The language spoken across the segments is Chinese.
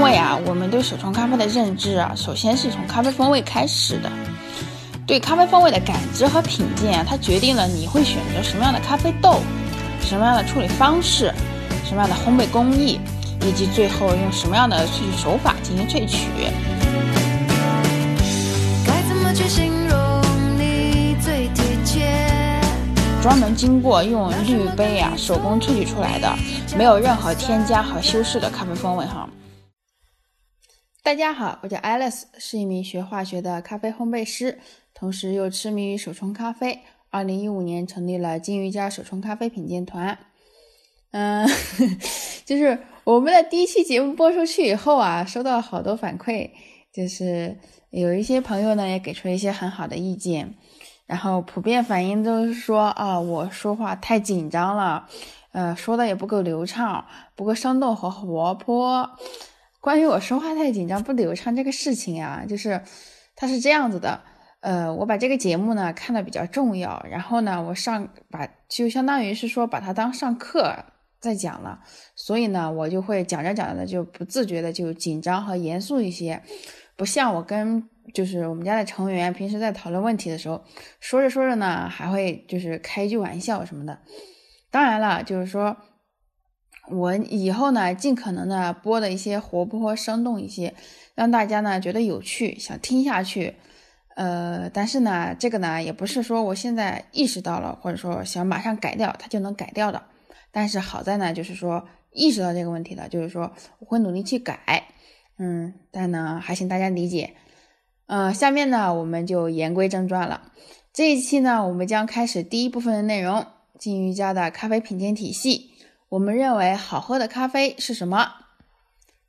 因为啊，我们对手冲咖啡的认知啊，首先是从咖啡风味开始的。对咖啡风味的感知和品鉴啊，它决定了你会选择什么样的咖啡豆，什么样的处理方式，什么样的烘焙工艺，以及最后用什么样的萃取手法进行萃取。该怎么去形容你最贴切？专门经过用滤杯啊手工萃取出来的，没有任何添加和修饰的咖啡风味哈。大家好，我叫 Alice，是一名学化学的咖啡烘焙师，同时又痴迷于手冲咖啡。二零一五年成立了金鱼家手冲咖啡品鉴团。嗯，就是我们的第一期节目播出去以后啊，收到好多反馈，就是有一些朋友呢也给出了一些很好的意见。然后普遍反应都是说啊，我说话太紧张了，呃，说的也不够流畅，不够生动和活泼。关于我说话太紧张不流畅这个事情呀，就是它是这样子的，呃，我把这个节目呢看的比较重要，然后呢，我上把就相当于是说把它当上课在讲了，所以呢，我就会讲着讲着就不自觉的就紧张和严肃一些，不像我跟。就是我们家的成员平时在讨论问题的时候，说着说着呢，还会就是开一句玩笑什么的。当然了，就是说我以后呢，尽可能的播的一些活泼生动一些，让大家呢觉得有趣，想听下去。呃，但是呢，这个呢也不是说我现在意识到了，或者说想马上改掉它就能改掉的。但是好在呢，就是说意识到这个问题了，就是说我会努力去改。嗯，但呢还请大家理解。呃，下面呢，我们就言归正传了。这一期呢，我们将开始第一部分的内容——金鱼家的咖啡品鉴体系。我们认为好喝的咖啡是什么？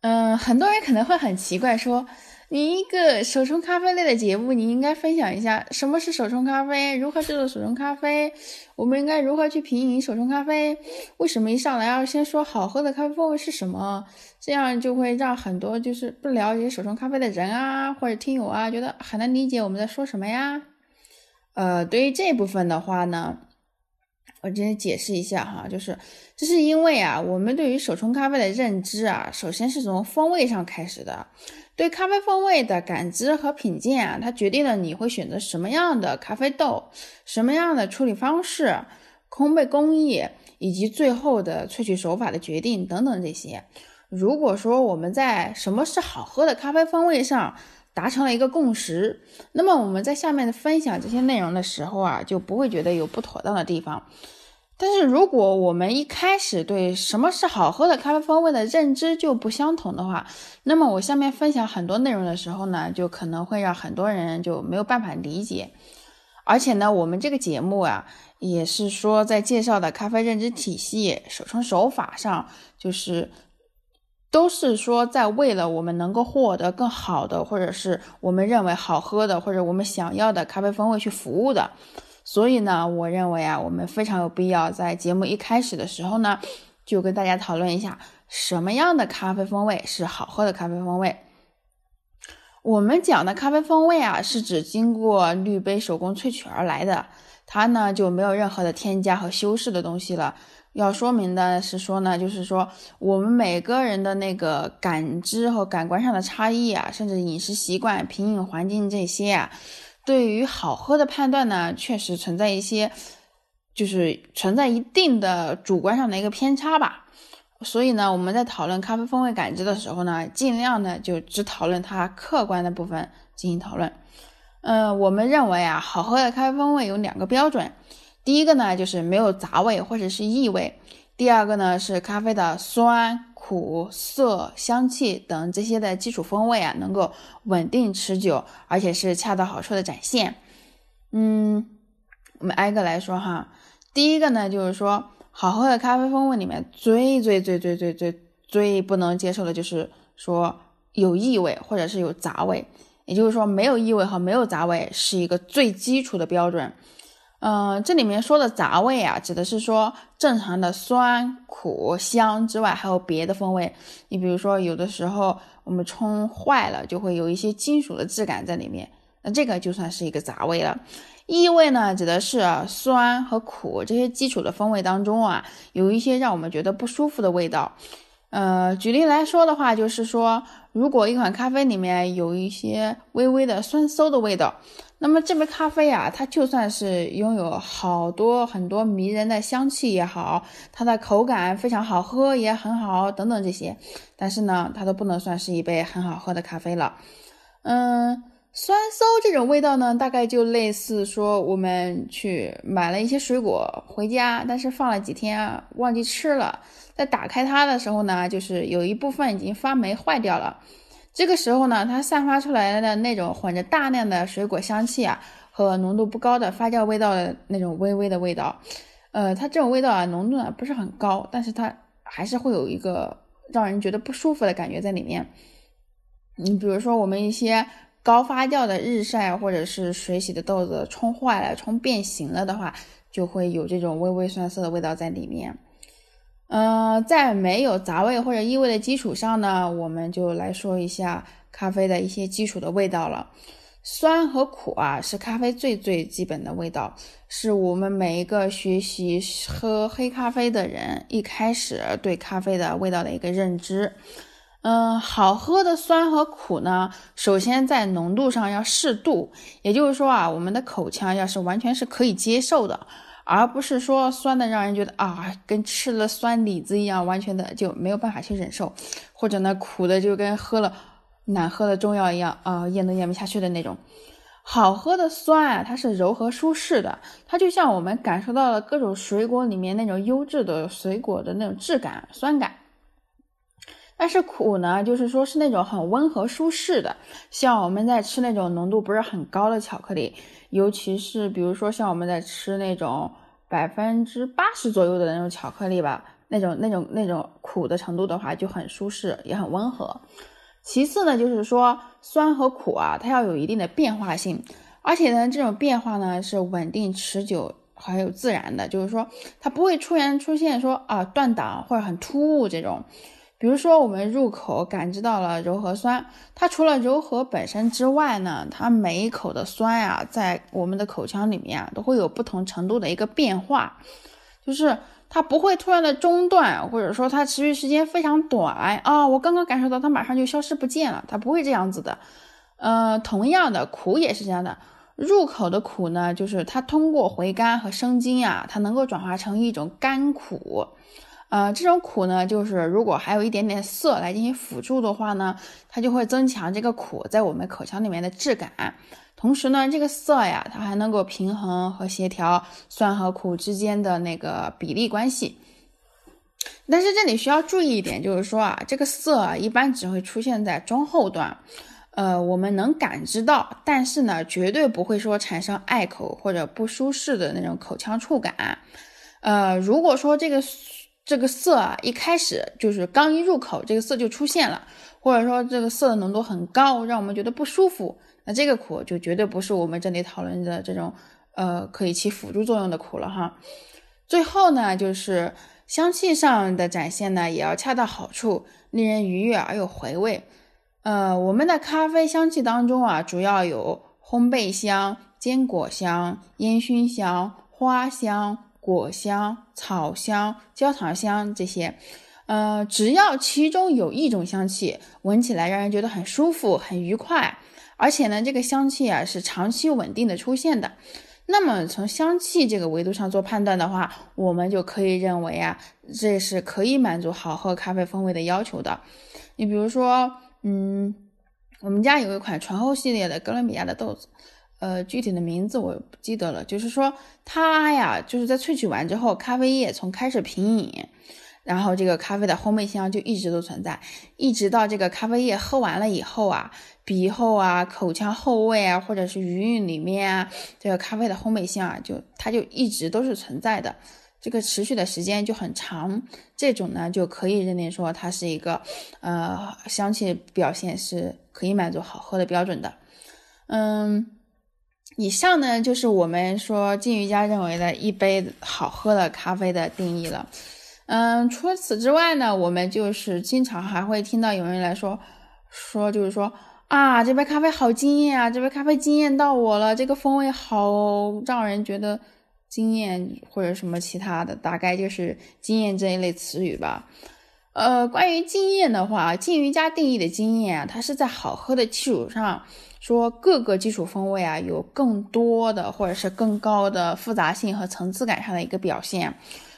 嗯，很多人可能会很奇怪，说。你一个手冲咖啡类的节目，你应该分享一下什么是手冲咖啡，如何制作手冲咖啡，我们应该如何去品饮手冲咖啡？为什么一上来要先说好喝的咖啡风味是什么？这样就会让很多就是不了解手冲咖啡的人啊，或者听友啊，觉得很难理解我们在说什么呀？呃，对于这部分的话呢，我直接解释一下哈，就是这是因为啊，我们对于手冲咖啡的认知啊，首先是从风味上开始的。对咖啡风味的感知和品鉴啊，它决定了你会选择什么样的咖啡豆、什么样的处理方式、烘焙工艺以及最后的萃取手法的决定等等这些。如果说我们在什么是好喝的咖啡风味上达成了一个共识，那么我们在下面的分享这些内容的时候啊，就不会觉得有不妥当的地方。但是如果我们一开始对什么是好喝的咖啡风味的认知就不相同的话，那么我下面分享很多内容的时候呢，就可能会让很多人就没有办法理解。而且呢，我们这个节目啊，也是说在介绍的咖啡认知体系、手冲手法上，就是都是说在为了我们能够获得更好的，或者是我们认为好喝的，或者我们想要的咖啡风味去服务的。所以呢，我认为啊，我们非常有必要在节目一开始的时候呢，就跟大家讨论一下什么样的咖啡风味是好喝的咖啡风味。我们讲的咖啡风味啊，是指经过滤杯手工萃取而来的，它呢就没有任何的添加和修饰的东西了。要说明的是说呢，就是说我们每个人的那个感知和感官上的差异啊，甚至饮食习惯、品饮环境这些啊。对于好喝的判断呢，确实存在一些，就是存在一定的主观上的一个偏差吧。所以呢，我们在讨论咖啡风味感知的时候呢，尽量呢就只讨论它客观的部分进行讨论。嗯，我们认为啊，好喝的咖啡风味有两个标准，第一个呢就是没有杂味或者是异味，第二个呢是咖啡的酸。苦涩、香气等这些的基础风味啊，能够稳定持久，而且是恰到好处的展现。嗯，我们挨个来说哈。第一个呢，就是说好喝的咖啡风味里面最最最最最最最不能接受的就是说有异味或者是有杂味，也就是说没有异味和没有杂味是一个最基础的标准。嗯，这里面说的杂味啊，指的是说正常的酸、苦、香之外，还有别的风味。你比如说，有的时候我们冲坏了，就会有一些金属的质感在里面，那这个就算是一个杂味了。异味呢，指的是酸和苦这些基础的风味当中啊，有一些让我们觉得不舒服的味道。呃，举例来说的话，就是说，如果一款咖啡里面有一些微微的酸馊的味道，那么这杯咖啡啊，它就算是拥有好多很多迷人的香气也好，它的口感非常好喝也很好，等等这些，但是呢，它都不能算是一杯很好喝的咖啡了。嗯。酸馊这种味道呢，大概就类似说我们去买了一些水果回家，但是放了几天忘记吃了，在打开它的时候呢，就是有一部分已经发霉坏掉了。这个时候呢，它散发出来的那种混着大量的水果香气啊，和浓度不高的发酵味道的那种微微的味道，呃，它这种味道啊，浓度呢不是很高，但是它还是会有一个让人觉得不舒服的感觉在里面。你比如说我们一些。高发酵的日晒或者是水洗的豆子冲坏了、冲变形了的话，就会有这种微微酸涩的味道在里面。嗯，在没有杂味或者异味的基础上呢，我们就来说一下咖啡的一些基础的味道了。酸和苦啊，是咖啡最最基本的味道，是我们每一个学习喝黑咖啡的人一开始对咖啡的味道的一个认知。嗯，好喝的酸和苦呢，首先在浓度上要适度，也就是说啊，我们的口腔要是完全是可以接受的，而不是说酸的让人觉得啊，跟吃了酸李子一样，完全的就没有办法去忍受，或者呢，苦的就跟喝了难喝的中药一样啊，咽都咽不下去的那种。好喝的酸啊，它是柔和舒适的，它就像我们感受到了各种水果里面那种优质的水果的那种质感、酸感。但是苦呢，就是说是那种很温和舒适的，像我们在吃那种浓度不是很高的巧克力，尤其是比如说像我们在吃那种百分之八十左右的那种巧克力吧，那种那种那种苦的程度的话就很舒适，也很温和。其次呢，就是说酸和苦啊，它要有一定的变化性，而且呢，这种变化呢是稳定持久还有自然的，就是说它不会突然出现说啊断档或者很突兀这种。比如说，我们入口感知到了柔和酸，它除了柔和本身之外呢，它每一口的酸呀，在我们的口腔里面啊，都会有不同程度的一个变化，就是它不会突然的中断，或者说它持续时间非常短啊，我刚刚感受到它马上就消失不见了，它不会这样子的。呃，同样的苦也是这样的，入口的苦呢，就是它通过回甘和生津啊，它能够转化成一种甘苦。呃，这种苦呢，就是如果还有一点点涩来进行辅助的话呢，它就会增强这个苦在我们口腔里面的质感。同时呢，这个涩呀，它还能够平衡和协调酸和苦之间的那个比例关系。但是这里需要注意一点，就是说啊，这个涩啊一般只会出现在中后段，呃，我们能感知到，但是呢，绝对不会说产生碍口或者不舒适的那种口腔触感。呃，如果说这个。这个色啊，一开始就是刚一入口，这个色就出现了，或者说这个色的浓度很高，让我们觉得不舒服，那这个苦就绝对不是我们这里讨论的这种呃可以起辅助作用的苦了哈。最后呢，就是香气上的展现呢，也要恰到好处，令人愉悦而有回味。呃，我们的咖啡香气当中啊，主要有烘焙香、坚果香、烟熏香、花香。果香、草香、焦糖香这些，呃，只要其中有一种香气闻起来让人觉得很舒服、很愉快，而且呢，这个香气啊是长期稳定的出现的，那么从香气这个维度上做判断的话，我们就可以认为啊，这是可以满足好喝咖啡风味的要求的。你比如说，嗯，我们家有一款醇厚系列的哥伦比亚的豆子。呃，具体的名字我不记得了。就是说，它呀，就是在萃取完之后，咖啡液从开始品饮，然后这个咖啡的烘焙香就一直都存在，一直到这个咖啡液喝完了以后啊，鼻后啊、口腔后味啊，或者是余韵里面啊，这个咖啡的烘焙香啊，就它就一直都是存在的，这个持续的时间就很长。这种呢，就可以认定说它是一个呃香气表现是可以满足好喝的标准的，嗯。以上呢，就是我们说金鱼家认为的一杯好喝的咖啡的定义了。嗯，除此之外呢，我们就是经常还会听到有人来说，说就是说啊，这杯咖啡好惊艳啊，这杯咖啡惊艳到我了，这个风味好让人觉得惊艳，或者什么其他的，大概就是惊艳这一类词语吧。呃，关于经验的话，金鱼家定义的经验啊，它是在好喝的基础上，说各个基础风味啊有更多的或者是更高的复杂性和层次感上的一个表现。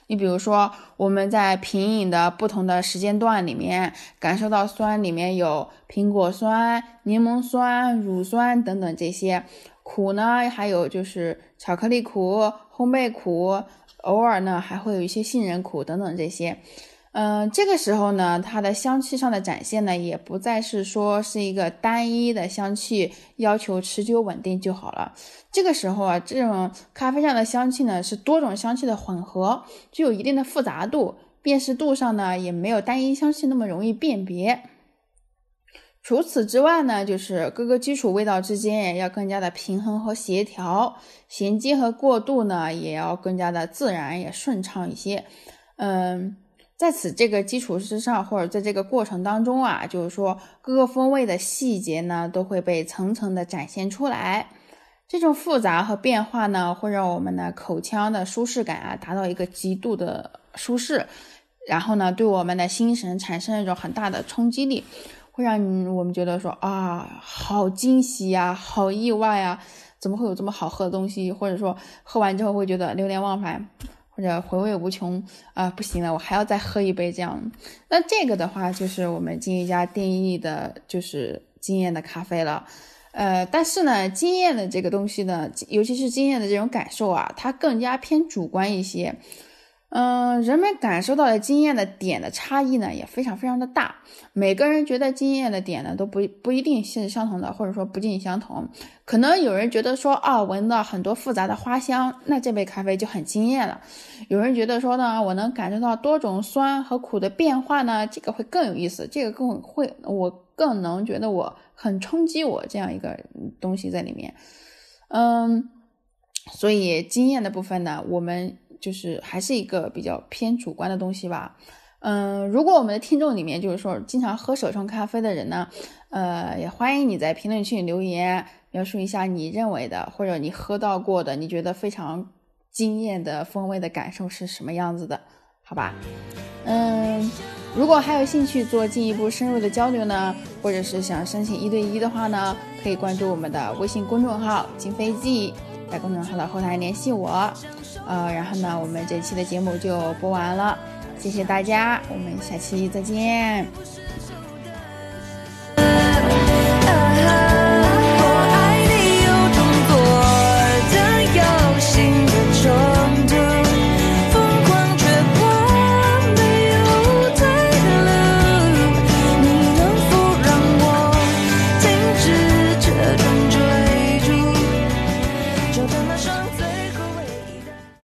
你比如说，我们在品饮的不同的时间段里面，感受到酸里面有苹果酸、柠檬酸、乳酸等等这些苦呢，还有就是巧克力苦、烘焙苦，偶尔呢还会有一些杏仁苦等等这些。嗯，这个时候呢，它的香气上的展现呢，也不再是说是一个单一的香气，要求持久稳定就好了。这个时候啊，这种咖啡上的香气呢，是多种香气的混合，具有一定的复杂度，辨识度上呢，也没有单一香气那么容易辨别。除此之外呢，就是各个基础味道之间也要更加的平衡和协调，衔接和过渡呢，也要更加的自然也顺畅一些。嗯。在此这个基础之上，或者在这个过程当中啊，就是说各个风味的细节呢，都会被层层的展现出来。这种复杂和变化呢，会让我们的口腔的舒适感啊达到一个极度的舒适，然后呢，对我们的心神产生一种很大的冲击力，会让我们觉得说啊，好惊喜呀，好意外呀，怎么会有这么好喝的东西？或者说喝完之后会觉得流连忘返。或者回味无穷啊，不行了，我还要再喝一杯这样。那这个的话，就是我们金一家定义的，就是经验的咖啡了。呃，但是呢，经验的这个东西呢，尤其是经验的这种感受啊，它更加偏主观一些。嗯，人们感受到的经验的点的差异呢，也非常非常的大。每个人觉得经验的点呢，都不不一定是相同的，或者说不尽相同。可能有人觉得说啊，闻到很多复杂的花香，那这杯咖啡就很惊艳了。有人觉得说呢，我能感受到多种酸和苦的变化呢，这个会更有意思，这个更会，我更能觉得我很冲击我这样一个东西在里面。嗯，所以经验的部分呢，我们。就是还是一个比较偏主观的东西吧，嗯，如果我们的听众里面就是说经常喝手冲咖啡的人呢，呃，也欢迎你在评论区里留言，描述一下你认为的或者你喝到过的你觉得非常惊艳的风味的感受是什么样子的，好吧？嗯，如果还有兴趣做进一步深入的交流呢，或者是想申请一对一的话呢，可以关注我们的微信公众号“金飞记”。在公众号的后台联系我，呃，然后呢，我们这期的节目就播完了，谢谢大家，我们下期再见。